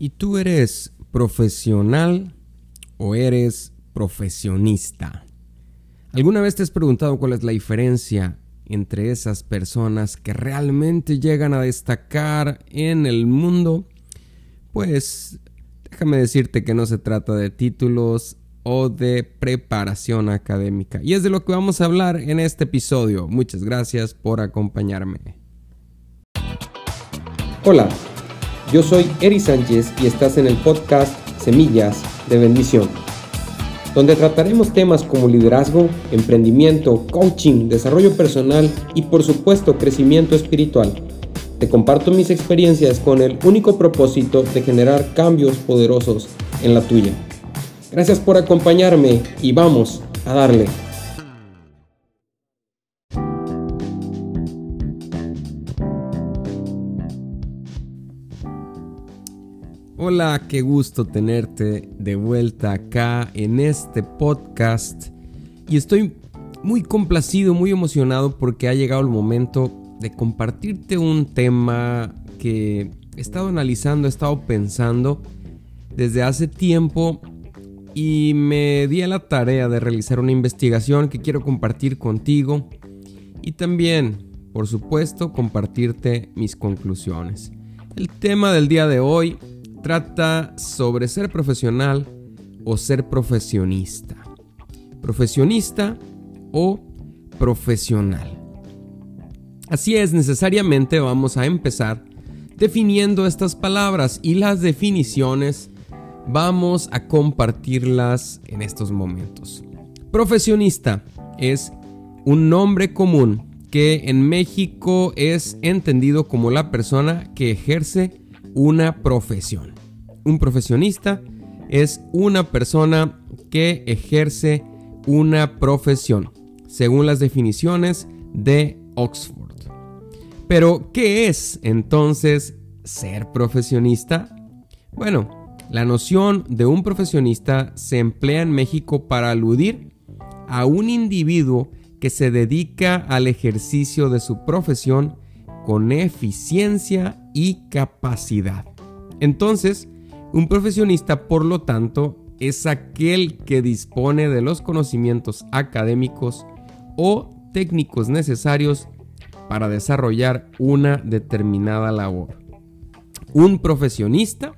¿Y tú eres profesional o eres profesionista? ¿Alguna vez te has preguntado cuál es la diferencia entre esas personas que realmente llegan a destacar en el mundo? Pues déjame decirte que no se trata de títulos o de preparación académica. Y es de lo que vamos a hablar en este episodio. Muchas gracias por acompañarme. Hola. Yo soy Eri Sánchez y estás en el podcast Semillas de Bendición, donde trataremos temas como liderazgo, emprendimiento, coaching, desarrollo personal y por supuesto crecimiento espiritual. Te comparto mis experiencias con el único propósito de generar cambios poderosos en la tuya. Gracias por acompañarme y vamos a darle. Hola, qué gusto tenerte de vuelta acá en este podcast. Y estoy muy complacido, muy emocionado porque ha llegado el momento de compartirte un tema que he estado analizando, he estado pensando desde hace tiempo y me di a la tarea de realizar una investigación que quiero compartir contigo y también, por supuesto, compartirte mis conclusiones. El tema del día de hoy trata sobre ser profesional o ser profesionista. Profesionista o profesional. Así es, necesariamente vamos a empezar definiendo estas palabras y las definiciones vamos a compartirlas en estos momentos. Profesionista es un nombre común que en México es entendido como la persona que ejerce una profesión. Un profesionista es una persona que ejerce una profesión, según las definiciones de Oxford. Pero, ¿qué es entonces ser profesionista? Bueno, la noción de un profesionista se emplea en México para aludir a un individuo que se dedica al ejercicio de su profesión con eficiencia y capacidad. Entonces, un profesionista, por lo tanto, es aquel que dispone de los conocimientos académicos o técnicos necesarios para desarrollar una determinada labor. Un profesionista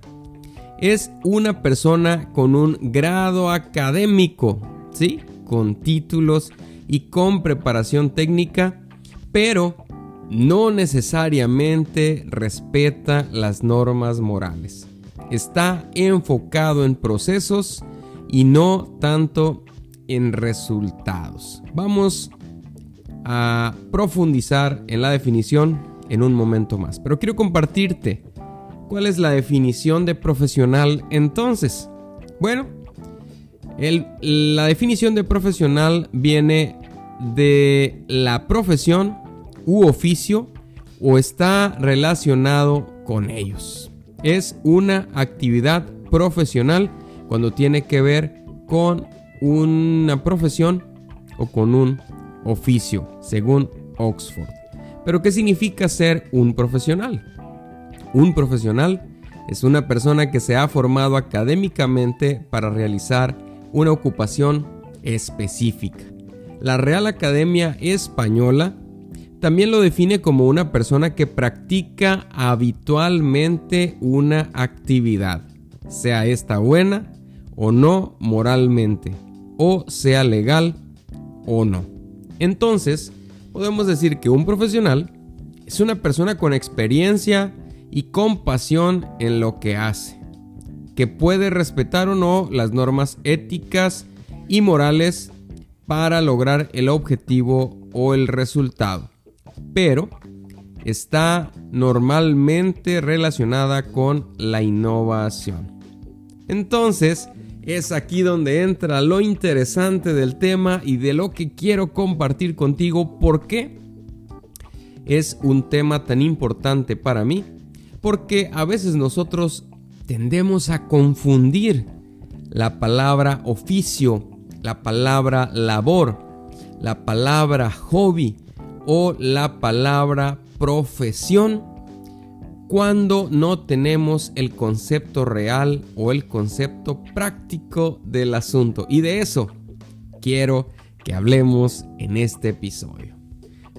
es una persona con un grado académico, ¿sí? Con títulos y con preparación técnica, pero no necesariamente respeta las normas morales. Está enfocado en procesos y no tanto en resultados. Vamos a profundizar en la definición en un momento más, pero quiero compartirte cuál es la definición de profesional entonces. Bueno, la definición de profesional viene de la profesión u oficio o está relacionado con ellos. Es una actividad profesional cuando tiene que ver con una profesión o con un oficio, según Oxford. Pero ¿qué significa ser un profesional? Un profesional es una persona que se ha formado académicamente para realizar una ocupación específica. La Real Academia Española también lo define como una persona que practica habitualmente una actividad, sea esta buena o no moralmente, o sea legal o no. Entonces, podemos decir que un profesional es una persona con experiencia y compasión en lo que hace, que puede respetar o no las normas éticas y morales para lograr el objetivo o el resultado pero está normalmente relacionada con la innovación. Entonces, es aquí donde entra lo interesante del tema y de lo que quiero compartir contigo. ¿Por qué es un tema tan importante para mí? Porque a veces nosotros tendemos a confundir la palabra oficio, la palabra labor, la palabra hobby o la palabra profesión cuando no tenemos el concepto real o el concepto práctico del asunto. Y de eso quiero que hablemos en este episodio.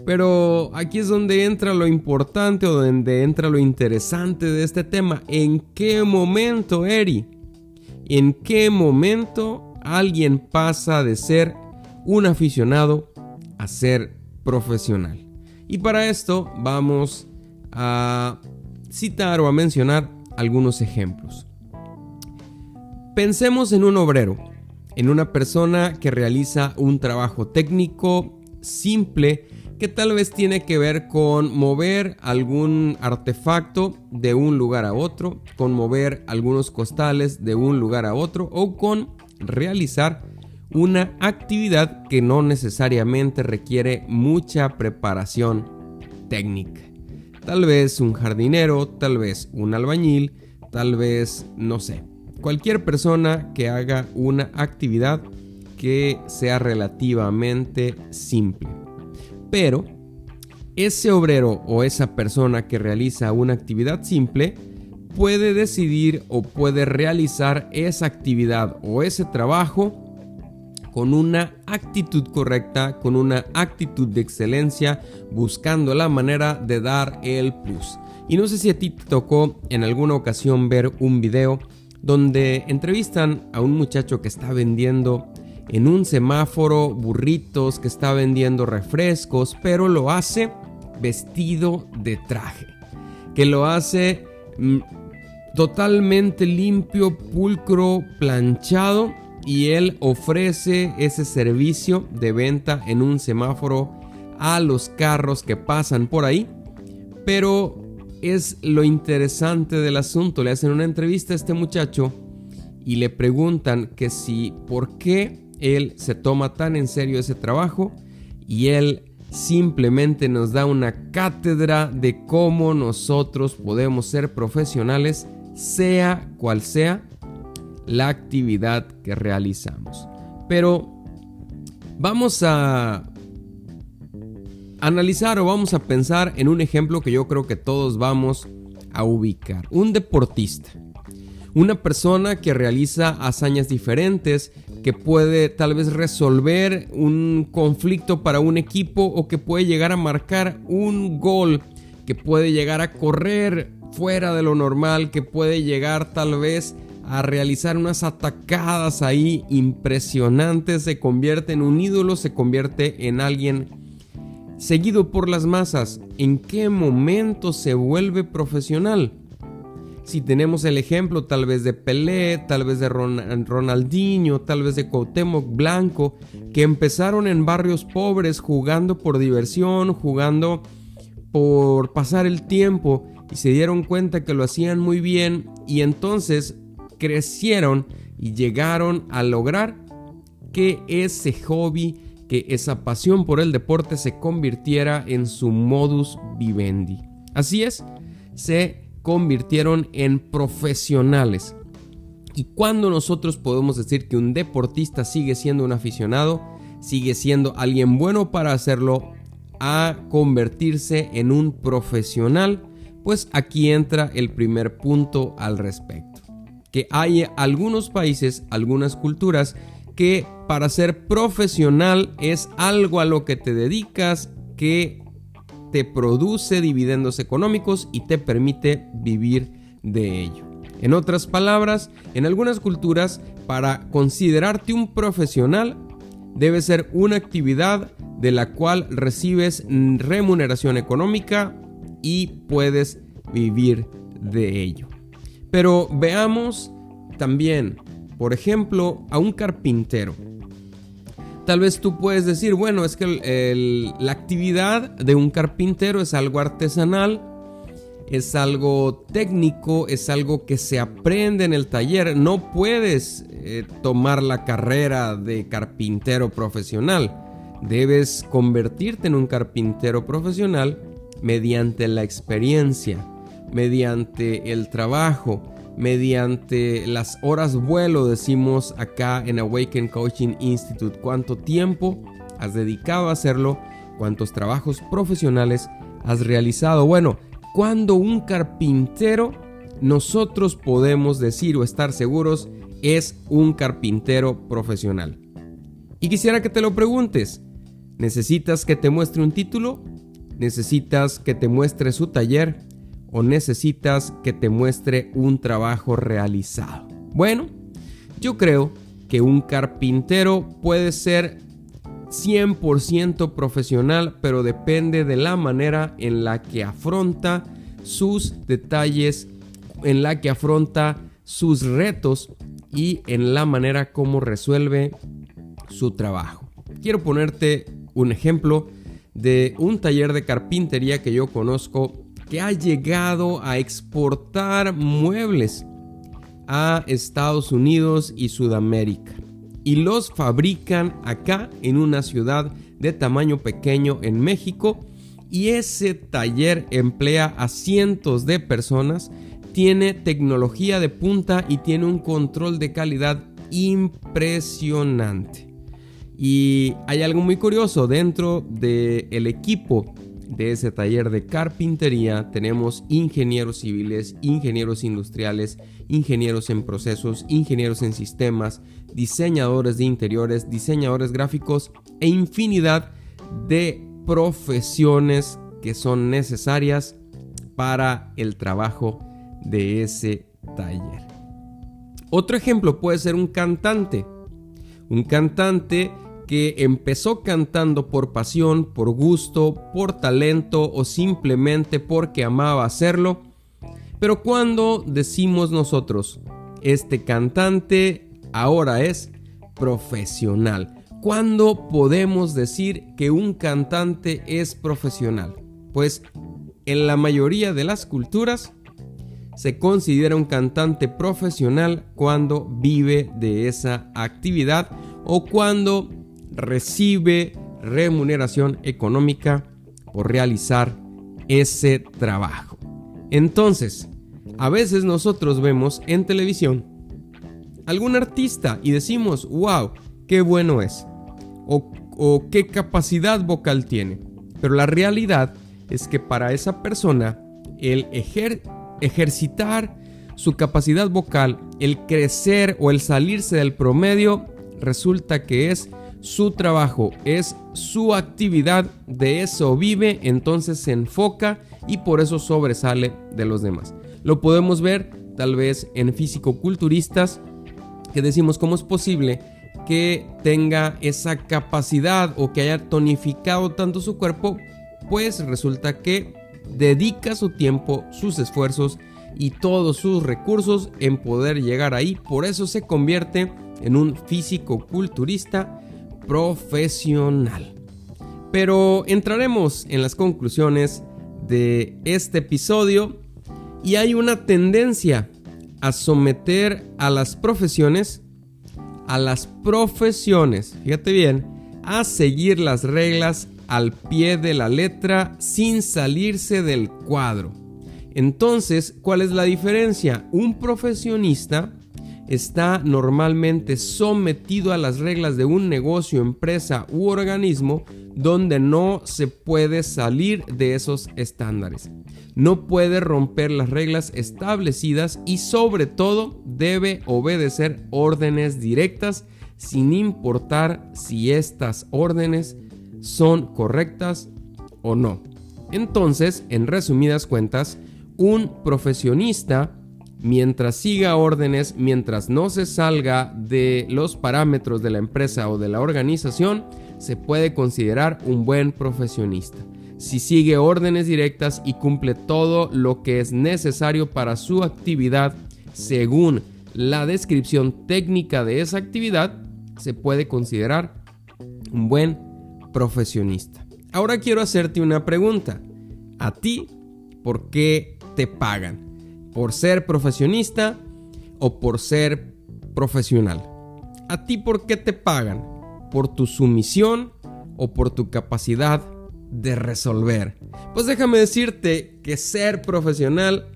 Pero aquí es donde entra lo importante o donde entra lo interesante de este tema. ¿En qué momento, Eri? ¿En qué momento alguien pasa de ser un aficionado a ser profesional? Y para esto vamos a citar o a mencionar algunos ejemplos. Pensemos en un obrero, en una persona que realiza un trabajo técnico simple que tal vez tiene que ver con mover algún artefacto de un lugar a otro, con mover algunos costales de un lugar a otro o con realizar una actividad que no necesariamente requiere mucha preparación técnica. Tal vez un jardinero, tal vez un albañil, tal vez, no sé, cualquier persona que haga una actividad que sea relativamente simple. Pero ese obrero o esa persona que realiza una actividad simple puede decidir o puede realizar esa actividad o ese trabajo con una actitud correcta, con una actitud de excelencia, buscando la manera de dar el plus. Y no sé si a ti te tocó en alguna ocasión ver un video donde entrevistan a un muchacho que está vendiendo en un semáforo burritos, que está vendiendo refrescos, pero lo hace vestido de traje, que lo hace mm, totalmente limpio, pulcro, planchado y él ofrece ese servicio de venta en un semáforo a los carros que pasan por ahí, pero es lo interesante del asunto, le hacen una entrevista a este muchacho y le preguntan que si por qué él se toma tan en serio ese trabajo y él simplemente nos da una cátedra de cómo nosotros podemos ser profesionales, sea cual sea la actividad que realizamos. Pero vamos a analizar o vamos a pensar en un ejemplo que yo creo que todos vamos a ubicar. Un deportista. Una persona que realiza hazañas diferentes, que puede tal vez resolver un conflicto para un equipo o que puede llegar a marcar un gol, que puede llegar a correr fuera de lo normal, que puede llegar tal vez a realizar unas atacadas ahí impresionantes, se convierte en un ídolo, se convierte en alguien seguido por las masas. ¿En qué momento se vuelve profesional? Si tenemos el ejemplo tal vez de Pelé, tal vez de Ronaldinho, tal vez de Cuauhtémoc Blanco, que empezaron en barrios pobres jugando por diversión, jugando por pasar el tiempo y se dieron cuenta que lo hacían muy bien y entonces crecieron y llegaron a lograr que ese hobby, que esa pasión por el deporte se convirtiera en su modus vivendi. Así es, se convirtieron en profesionales. ¿Y cuando nosotros podemos decir que un deportista sigue siendo un aficionado? Sigue siendo alguien bueno para hacerlo a convertirse en un profesional. Pues aquí entra el primer punto al respecto. Que hay algunos países, algunas culturas que para ser profesional es algo a lo que te dedicas que te produce dividendos económicos y te permite vivir de ello. En otras palabras, en algunas culturas, para considerarte un profesional, debe ser una actividad de la cual recibes remuneración económica y puedes vivir de ello. Pero veamos también, por ejemplo, a un carpintero. Tal vez tú puedes decir, bueno, es que la actividad de un carpintero es algo artesanal, es algo técnico, es algo que se aprende en el taller. No puedes eh, tomar la carrera de carpintero profesional. Debes convertirte en un carpintero profesional mediante la experiencia, mediante el trabajo, mediante las horas vuelo, decimos acá en Awaken Coaching Institute, cuánto tiempo has dedicado a hacerlo, cuántos trabajos profesionales has realizado. Bueno, cuando un carpintero nosotros podemos decir o estar seguros es un carpintero profesional. Y quisiera que te lo preguntes. ¿Necesitas que te muestre un título? ¿Necesitas que te muestre su taller? ¿O necesitas que te muestre un trabajo realizado? Bueno, yo creo que un carpintero puede ser 100% profesional, pero depende de la manera en la que afronta sus detalles, en la que afronta sus retos y en la manera como resuelve su trabajo. Quiero ponerte un ejemplo de un taller de carpintería que yo conozco que ha llegado a exportar muebles a Estados Unidos y Sudamérica. Y los fabrican acá en una ciudad de tamaño pequeño en México. Y ese taller emplea a cientos de personas, tiene tecnología de punta y tiene un control de calidad impresionante. Y hay algo muy curioso dentro del equipo de ese taller de carpintería tenemos ingenieros civiles, ingenieros industriales, ingenieros en procesos, ingenieros en sistemas, diseñadores de interiores, diseñadores gráficos e infinidad de profesiones que son necesarias para el trabajo de ese taller. Otro ejemplo puede ser un cantante. Un cantante que empezó cantando por pasión, por gusto, por talento o simplemente porque amaba hacerlo. Pero cuando decimos nosotros, este cantante ahora es profesional. ¿Cuándo podemos decir que un cantante es profesional? Pues en la mayoría de las culturas se considera un cantante profesional cuando vive de esa actividad o cuando recibe remuneración económica por realizar ese trabajo. Entonces, a veces nosotros vemos en televisión algún artista y decimos, wow, qué bueno es, o, qué capacidad vocal tiene. Pero la realidad es que para esa persona, el ejercitar su capacidad vocal, el crecer o el salirse del promedio, resulta que es su trabajo, es su actividad, de eso vive, entonces se enfoca y por eso sobresale de los demás. Lo podemos ver tal vez en físico-culturistas que decimos cómo es posible que tenga esa capacidad o que haya tonificado tanto su cuerpo, pues resulta que dedica su tiempo, sus esfuerzos y todos sus recursos en poder llegar ahí. Por eso se convierte en un físico-culturista profesional. Pero entraremos en las conclusiones de este episodio y hay una tendencia a someter a las profesiones, a las profesiones, fíjate bien, a seguir las reglas al pie de la letra sin salirse del cuadro. Entonces, ¿cuál es la diferencia? Un profesionista está normalmente sometido a las reglas de un negocio, empresa u organismo donde no se puede salir de esos estándares. No puede romper las reglas establecidas y sobre todo debe obedecer órdenes directas sin importar si estas órdenes son correctas o no. Entonces, en resumidas cuentas, un profesionista mientras siga órdenes, mientras no se salga de los parámetros de la empresa o de la organización, se puede considerar un buen profesionista. Si sigue órdenes directas y cumple todo lo que es necesario para su actividad según la descripción técnica de esa actividad, se puede considerar un buen profesionista. Ahora quiero hacerte una pregunta. ¿A ti por qué te pagan? Por ser profesionista o por ser profesional. ¿A ti por qué te pagan? ¿Por tu sumisión o por tu capacidad de resolver? Pues déjame decirte que ser profesional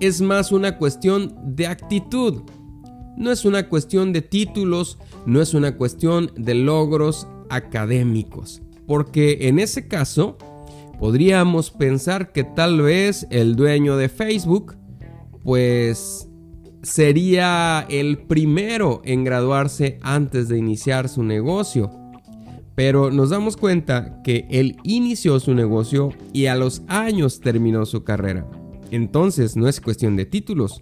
es más una cuestión de actitud. No es una cuestión de títulos, no es una cuestión de logros académicos. Porque en ese caso, Podríamos pensar que tal vez el dueño de Facebook, pues sería el primero en graduarse antes de iniciar su negocio. Pero nos damos cuenta que él inició su negocio y a los años terminó su carrera. Entonces no es cuestión de títulos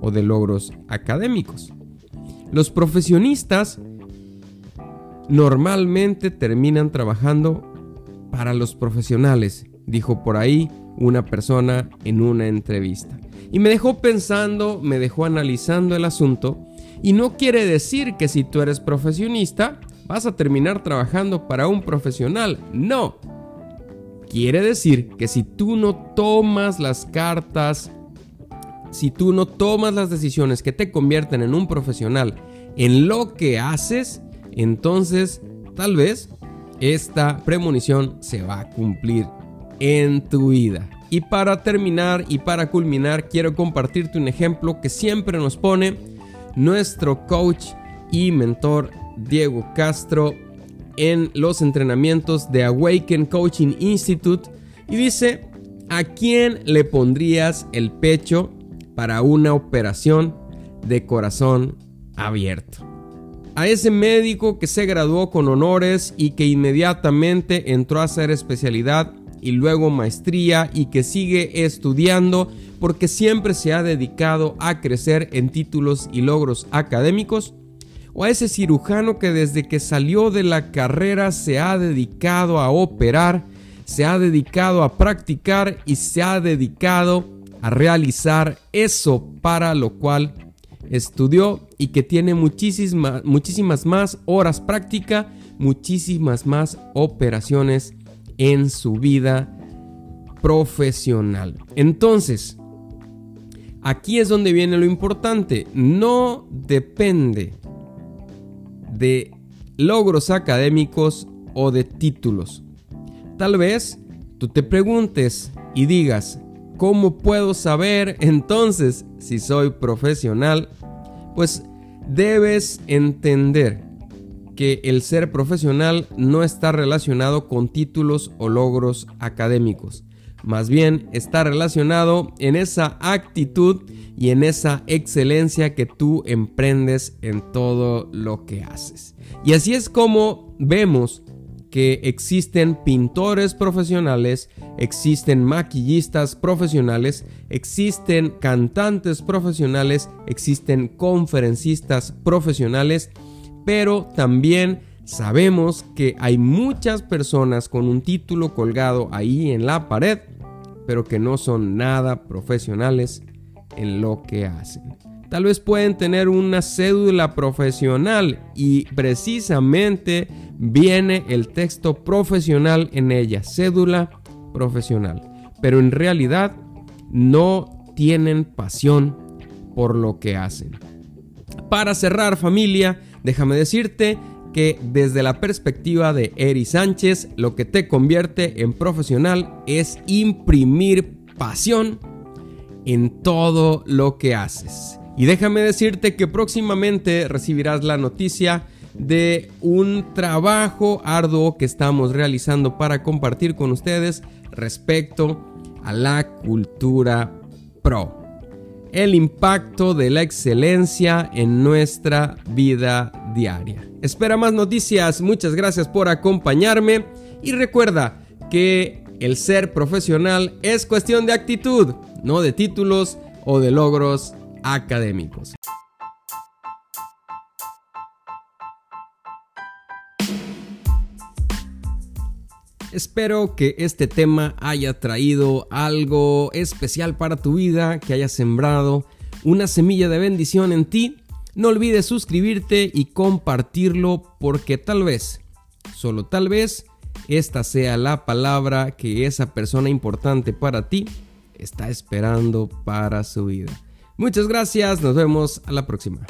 o de logros académicos. Los profesionistas normalmente terminan trabajando para los profesionales, dijo por ahí una persona en una entrevista. Y me dejó pensando, me dejó analizando el asunto, y no quiere decir que si tú eres profesionista vas a terminar trabajando para un profesional, no. Quiere decir que si tú no tomas las cartas, si tú no tomas las decisiones que te convierten en un profesional en lo que haces, entonces tal vez esta premonición se va a cumplir en tu vida. Y para terminar y para culminar, quiero compartirte un ejemplo que siempre nos pone nuestro coach y mentor Diego Castro en los entrenamientos de Awaken Coaching Institute y dice, ¿a quién le pondrías el pecho para una operación de corazón abierto? a ese médico que se graduó con honores y que inmediatamente entró a hacer especialidad y luego maestría y que sigue estudiando porque siempre se ha dedicado a crecer en títulos y logros académicos, o a ese cirujano que desde que salió de la carrera se ha dedicado a operar, se ha dedicado a practicar y se ha dedicado a realizar eso para lo cual estudió y que tiene muchísimas, muchísimas más horas práctica, muchísimas más operaciones en su vida profesional. Entonces, aquí es donde viene lo importante. No depende de logros académicos o de títulos. Tal vez tú te preguntes y digas, ¿cómo puedo saber entonces si soy profesional? Pues debes entender que el ser profesional no está relacionado con títulos o logros académicos. Más bien está relacionado en esa actitud y en esa excelencia que tú emprendes en todo lo que haces. Y así es como vemos que existen pintores profesionales, existen maquillistas profesionales, existen cantantes profesionales, existen conferencistas profesionales, pero también sabemos que hay muchas personas con un título colgado ahí en la pared, pero que no son nada profesionales en lo que hacen. Tal vez pueden tener una cédula profesional y precisamente viene el texto profesional en ella, cédula profesional. Pero en realidad no tienen pasión por lo que hacen. Para cerrar familia, déjame decirte que desde la perspectiva de Eri Sánchez, lo que te convierte en profesional es imprimir pasión en todo lo que haces. Y déjame decirte que próximamente recibirás la noticia de un trabajo arduo que estamos realizando para compartir con ustedes respecto a la cultura pro. El impacto de la excelencia en nuestra vida diaria. Espera más noticias, muchas gracias por acompañarme y recuerda que el ser profesional es cuestión de actitud, no de títulos o de logros académicos. Espero que este tema haya traído algo especial para tu vida, que haya sembrado una semilla de bendición en ti. No olvides suscribirte y compartirlo porque tal vez, solo tal vez, esta sea la palabra que esa persona importante para ti está esperando para su vida. Muchas gracias, nos vemos a la próxima.